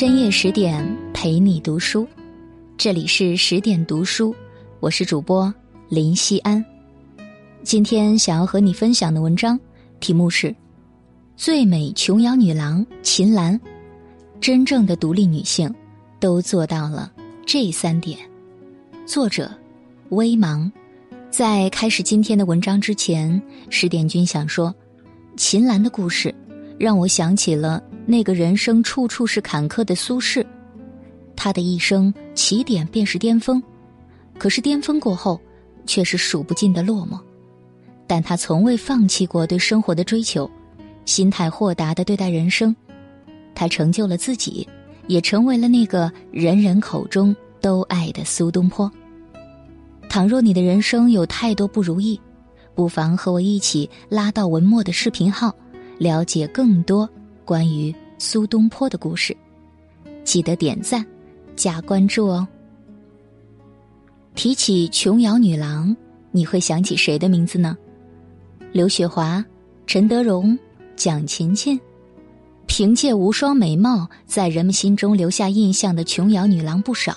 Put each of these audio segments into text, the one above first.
深夜十点陪你读书，这里是十点读书，我是主播林西安。今天想要和你分享的文章题目是《最美琼瑶女郎秦岚》，真正的独立女性都做到了这三点。作者：微芒。在开始今天的文章之前，十点君想说，秦岚的故事让我想起了。那个人生处处是坎坷的苏轼，他的一生起点便是巅峰，可是巅峰过后，却是数不尽的落寞。但他从未放弃过对生活的追求，心态豁达的对待人生。他成就了自己，也成为了那个人人口中都爱的苏东坡。倘若你的人生有太多不如意，不妨和我一起拉到文末的视频号，了解更多。关于苏东坡的故事，记得点赞、加关注哦。提起琼瑶女郎，你会想起谁的名字呢？刘雪华、陈德容、蒋勤勤，凭借无双美貌，在人们心中留下印象的琼瑶女郎不少，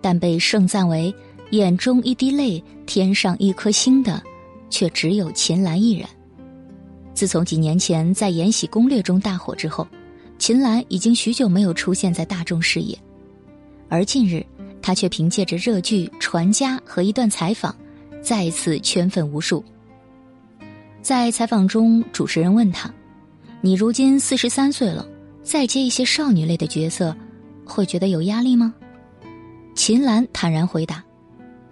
但被盛赞为“眼中一滴泪，天上一颗星”的，却只有秦岚一人。自从几年前在《延禧攻略》中大火之后，秦岚已经许久没有出现在大众视野，而近日，她却凭借着热剧《传家》和一段采访，再次圈粉无数。在采访中，主持人问他：“你如今四十三岁了，再接一些少女类的角色，会觉得有压力吗？”秦岚坦然回答：“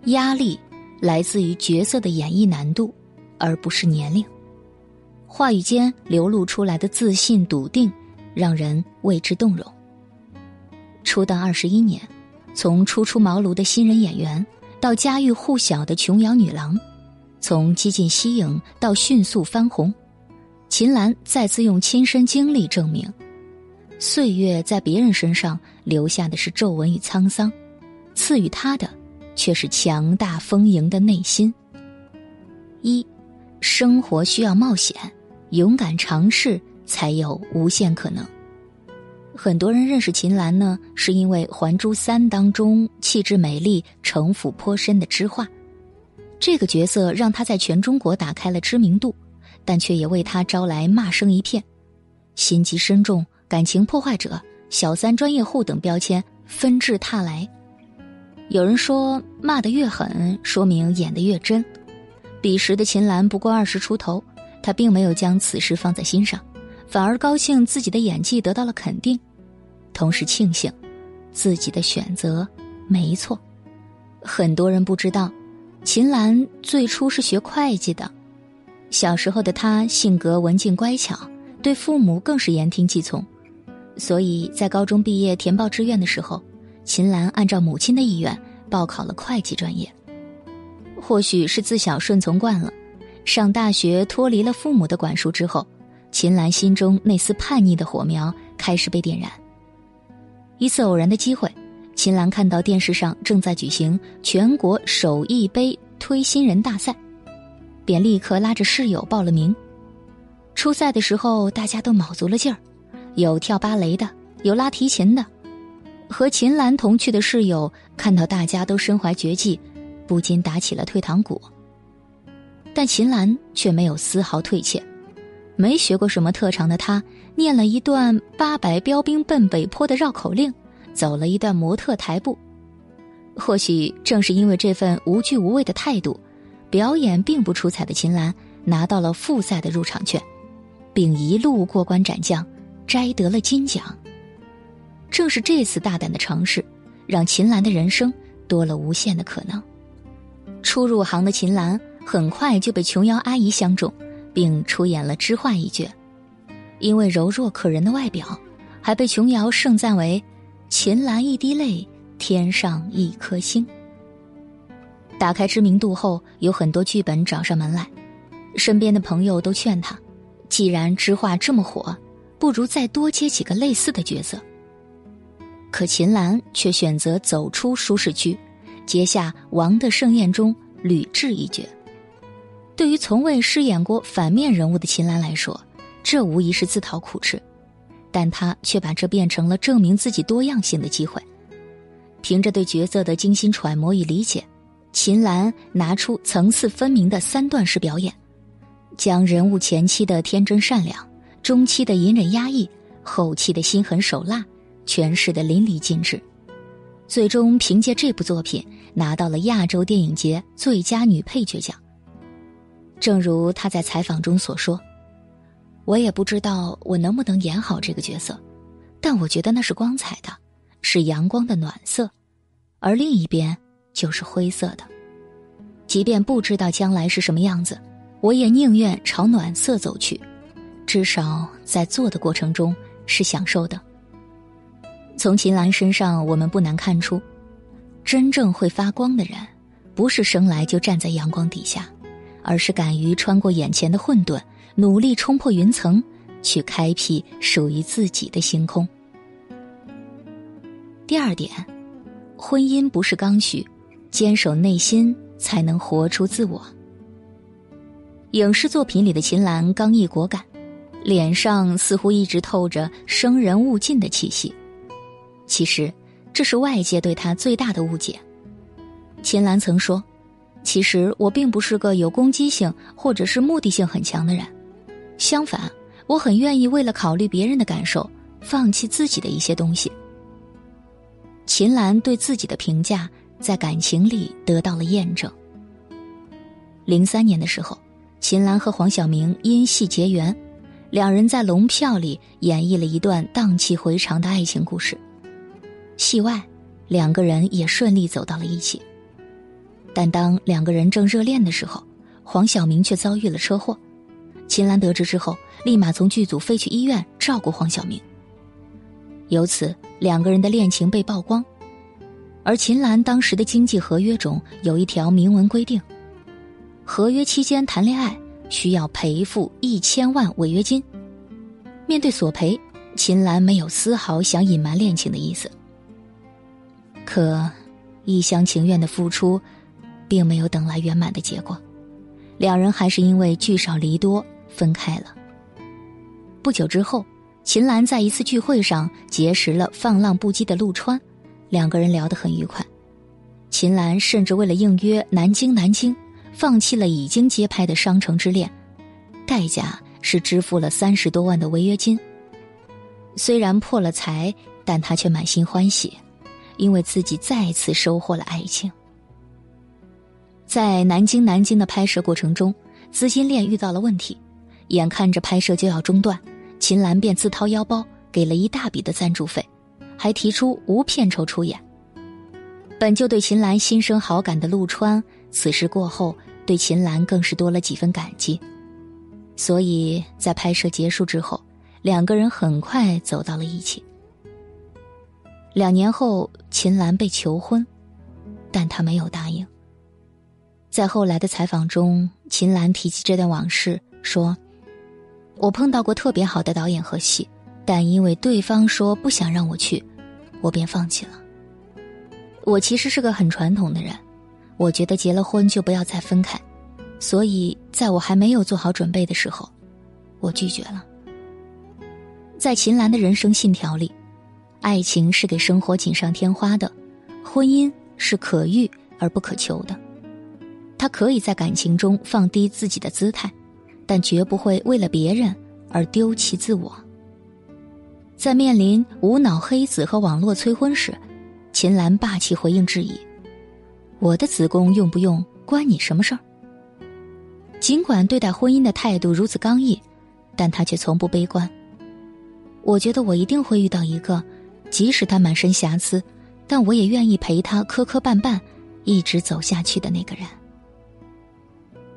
压力来自于角色的演绎难度，而不是年龄。”话语间流露出来的自信笃定，让人为之动容。出道二十一年，从初出茅庐的新人演员，到家喻户晓的琼瑶女郎，从激进息影到迅速翻红，秦岚再次用亲身经历证明：岁月在别人身上留下的是皱纹与沧桑，赐予她的却是强大丰盈的内心。一，生活需要冒险。勇敢尝试，才有无限可能。很多人认识秦岚呢，是因为《还珠三》当中气质美丽、城府颇深的知画，这个角色让她在全中国打开了知名度，但却也为她招来骂声一片，心机深重、感情破坏者、小三专业户等标签纷至沓来。有人说，骂得越狠，说明演得越真。彼时的秦岚不过二十出头。他并没有将此事放在心上，反而高兴自己的演技得到了肯定，同时庆幸自己的选择没错。很多人不知道，秦岚最初是学会计的。小时候的她性格文静乖巧，对父母更是言听计从，所以在高中毕业填报志愿的时候，秦岚按照母亲的意愿报考了会计专业。或许是自小顺从惯了。上大学脱离了父母的管束之后，秦岚心中那丝叛逆的火苗开始被点燃。一次偶然的机会，秦岚看到电视上正在举行全国手艺杯推新人大赛，便立刻拉着室友报了名。初赛的时候，大家都卯足了劲儿，有跳芭蕾的，有拉提琴的。和秦岚同去的室友看到大家都身怀绝技，不禁打起了退堂鼓。但秦岚却没有丝毫退怯，没学过什么特长的她，念了一段“八百标兵奔北坡”的绕口令，走了一段模特台步。或许正是因为这份无惧无畏的态度，表演并不出彩的秦岚拿到了复赛的入场券，并一路过关斩将，摘得了金奖。正是这次大胆的尝试，让秦岚的人生多了无限的可能。初入行的秦岚。很快就被琼瑶阿姨相中，并出演了知画一角。因为柔弱可人的外表，还被琼瑶盛赞为“秦岚一滴泪，天上一颗星”。打开知名度后，有很多剧本找上门来，身边的朋友都劝他：“既然知画这么火，不如再多接几个类似的角色。”可秦岚却选择走出舒适区，接下《王的盛宴》中吕雉一角。对于从未饰演过反面人物的秦岚来说，这无疑是自讨苦吃。但她却把这变成了证明自己多样性的机会。凭着对角色的精心揣摩与理解，秦岚拿出层次分明的三段式表演，将人物前期的天真善良、中期的隐忍压抑、后期的心狠手辣诠释的淋漓尽致。最终凭借这部作品拿到了亚洲电影节最佳女配角奖。正如他在采访中所说：“我也不知道我能不能演好这个角色，但我觉得那是光彩的，是阳光的暖色，而另一边就是灰色的。即便不知道将来是什么样子，我也宁愿朝暖色走去，至少在做的过程中是享受的。”从秦岚身上，我们不难看出，真正会发光的人，不是生来就站在阳光底下，而是敢于穿过眼前的混沌，努力冲破云层，去开辟属于自己的星空。第二点，婚姻不是刚需，坚守内心才能活出自我。影视作品里的秦岚刚毅果敢，脸上似乎一直透着生人勿近的气息。其实，这是外界对她最大的误解。秦岚曾说：“其实我并不是个有攻击性或者是目的性很强的人，相反，我很愿意为了考虑别人的感受，放弃自己的一些东西。”秦岚对自己的评价在感情里得到了验证。零三年的时候，秦岚和黄晓明因戏结缘，两人在《龙票》里演绎了一段荡气回肠的爱情故事。戏外，两个人也顺利走到了一起。但当两个人正热恋的时候，黄晓明却遭遇了车祸。秦岚得知之后，立马从剧组飞去医院照顾黄晓明。由此，两个人的恋情被曝光。而秦岚当时的经纪合约中有一条明文规定：合约期间谈恋爱需要赔付一千万违约金。面对索赔，秦岚没有丝毫想隐瞒恋情的意思。可，一厢情愿的付出，并没有等来圆满的结果，两人还是因为聚少离多分开了。不久之后，秦岚在一次聚会上结识了放浪不羁的陆川，两个人聊得很愉快。秦岚甚至为了应约南京南京，放弃了已经接拍的《商城之恋》，代价是支付了三十多万的违约金。虽然破了财，但他却满心欢喜。因为自己再次收获了爱情，在南京南京的拍摄过程中，资金链遇到了问题，眼看着拍摄就要中断，秦岚便自掏腰包给了一大笔的赞助费，还提出无片酬出演。本就对秦岚心生好感的陆川，此事过后对秦岚更是多了几分感激，所以在拍摄结束之后，两个人很快走到了一起。两年后，秦岚被求婚，但她没有答应。在后来的采访中，秦岚提起这段往事，说：“我碰到过特别好的导演和戏，但因为对方说不想让我去，我便放弃了。我其实是个很传统的人，我觉得结了婚就不要再分开，所以在我还没有做好准备的时候，我拒绝了。在秦岚的人生信条里。”爱情是给生活锦上添花的，婚姻是可遇而不可求的。他可以在感情中放低自己的姿态，但绝不会为了别人而丢弃自我。在面临无脑黑子和网络催婚时，秦岚霸气回应质疑：“我的子宫用不用关你什么事儿？”尽管对待婚姻的态度如此刚毅，但他却从不悲观。我觉得我一定会遇到一个。即使他满身瑕疵，但我也愿意陪他磕磕绊绊，一直走下去的那个人。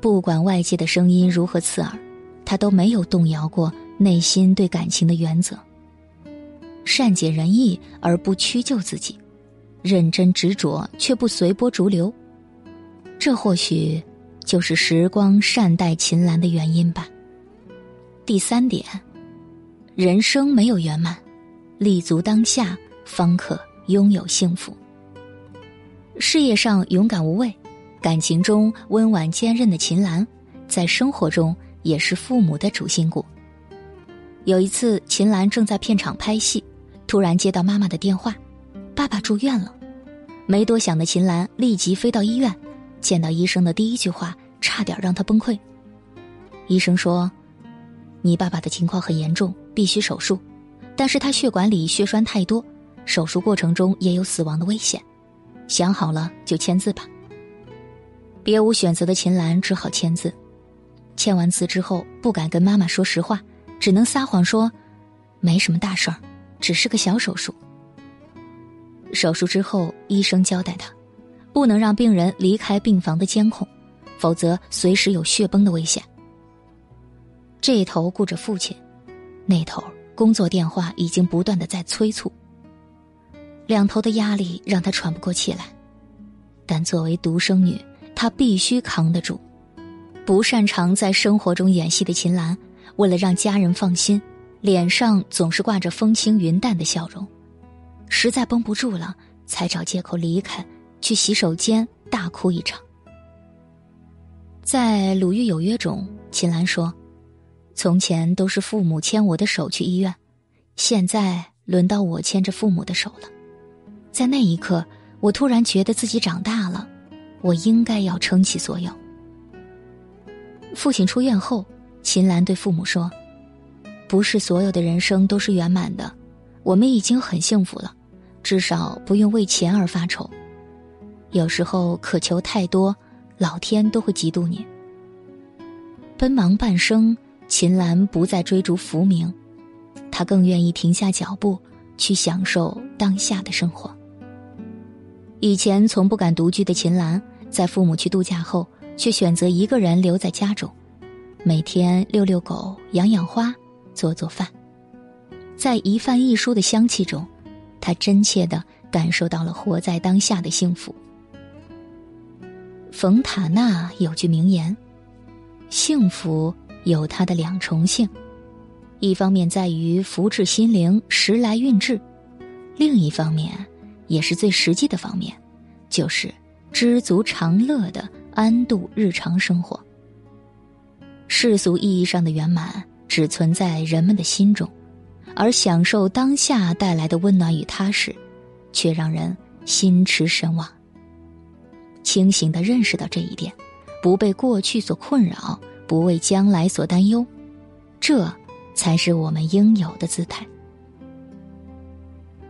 不管外界的声音如何刺耳，他都没有动摇过内心对感情的原则。善解人意而不屈就自己，认真执着却不随波逐流，这或许就是时光善待秦岚的原因吧。第三点，人生没有圆满。立足当下，方可拥有幸福。事业上勇敢无畏，感情中温婉坚韧的秦岚，在生活中也是父母的主心骨。有一次，秦岚正在片场拍戏，突然接到妈妈的电话，爸爸住院了。没多想的秦岚立即飞到医院，见到医生的第一句话差点让她崩溃。医生说：“你爸爸的情况很严重，必须手术，但是他血管里血栓太多，手术过程中也有死亡的危险。想好了就签字吧。”别无选择的秦岚只好签字。签完字之后，不敢跟妈妈说实话。只能撒谎说，没什么大事儿，只是个小手术。手术之后，医生交代他，不能让病人离开病房的监控，否则随时有血崩的危险。这头顾着父亲，那头工作电话已经不断的在催促。两头的压力让他喘不过气来，但作为独生女，他必须扛得住。不擅长在生活中演戏的秦岚。为了让家人放心，脸上总是挂着风轻云淡的笑容。实在绷不住了，才找借口离开，去洗手间大哭一场。在《鲁豫有约》中，秦岚说：“从前都是父母牵我的手去医院，现在轮到我牵着父母的手了。在那一刻，我突然觉得自己长大了，我应该要撑起所有。”父亲出院后。秦岚对父母说：“不是所有的人生都是圆满的，我们已经很幸福了，至少不用为钱而发愁。有时候渴求太多，老天都会嫉妒你。”奔忙半生，秦岚不再追逐浮名，她更愿意停下脚步，去享受当下的生活。以前从不敢独居的秦岚，在父母去度假后，却选择一个人留在家中。每天遛遛狗、养养花、做做饭，在一饭一书的香气中，他真切的感受到了活在当下的幸福。冯塔纳有句名言：“幸福有它的两重性，一方面在于福至心灵、时来运至；另一方面，也是最实际的方面，就是知足常乐的安度日常生活。”世俗意义上的圆满只存在人们的心中，而享受当下带来的温暖与踏实，却让人心驰神往。清醒的认识到这一点，不被过去所困扰，不为将来所担忧，这才是我们应有的姿态。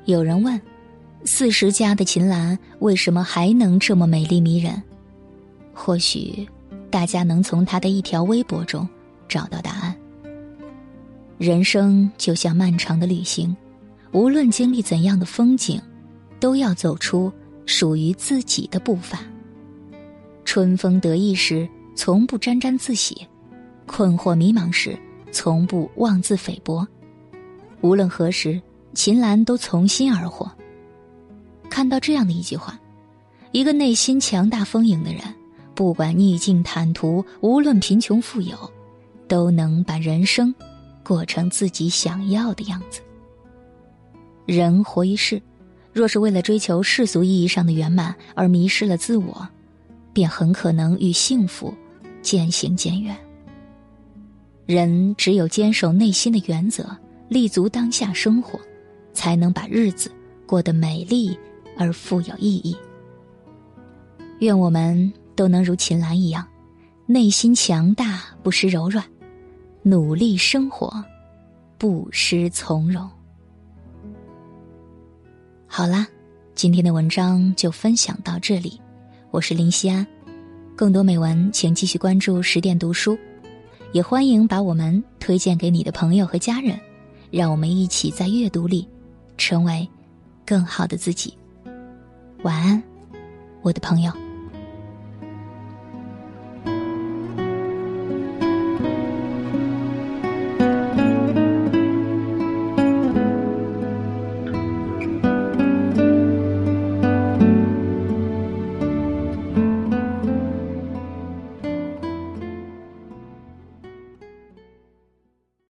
有人问：四十加的秦岚为什么还能这么美丽迷人？或许。大家能从她的一条微博中找到答案。人生就像漫长的旅行，无论经历怎样的风景，都要走出属于自己的步伐。春风得意时，从不沾沾自喜；困惑迷茫时，从不妄自菲薄。无论何时，秦岚都从心而活。看到这样的一句话：一个内心强大丰盈的人。不管逆境坦途，无论贫穷富有，都能把人生过成自己想要的样子。人活一世，若是为了追求世俗意义上的圆满而迷失了自我，便很可能与幸福渐行渐远。人只有坚守内心的原则，立足当下生活，才能把日子过得美丽而富有意义。愿我们。都能如秦岚一样，内心强大，不失柔软；努力生活，不失从容。好啦，今天的文章就分享到这里，我是林夕安。更多美文，请继续关注十点读书，也欢迎把我们推荐给你的朋友和家人，让我们一起在阅读里成为更好的自己。晚安，我的朋友。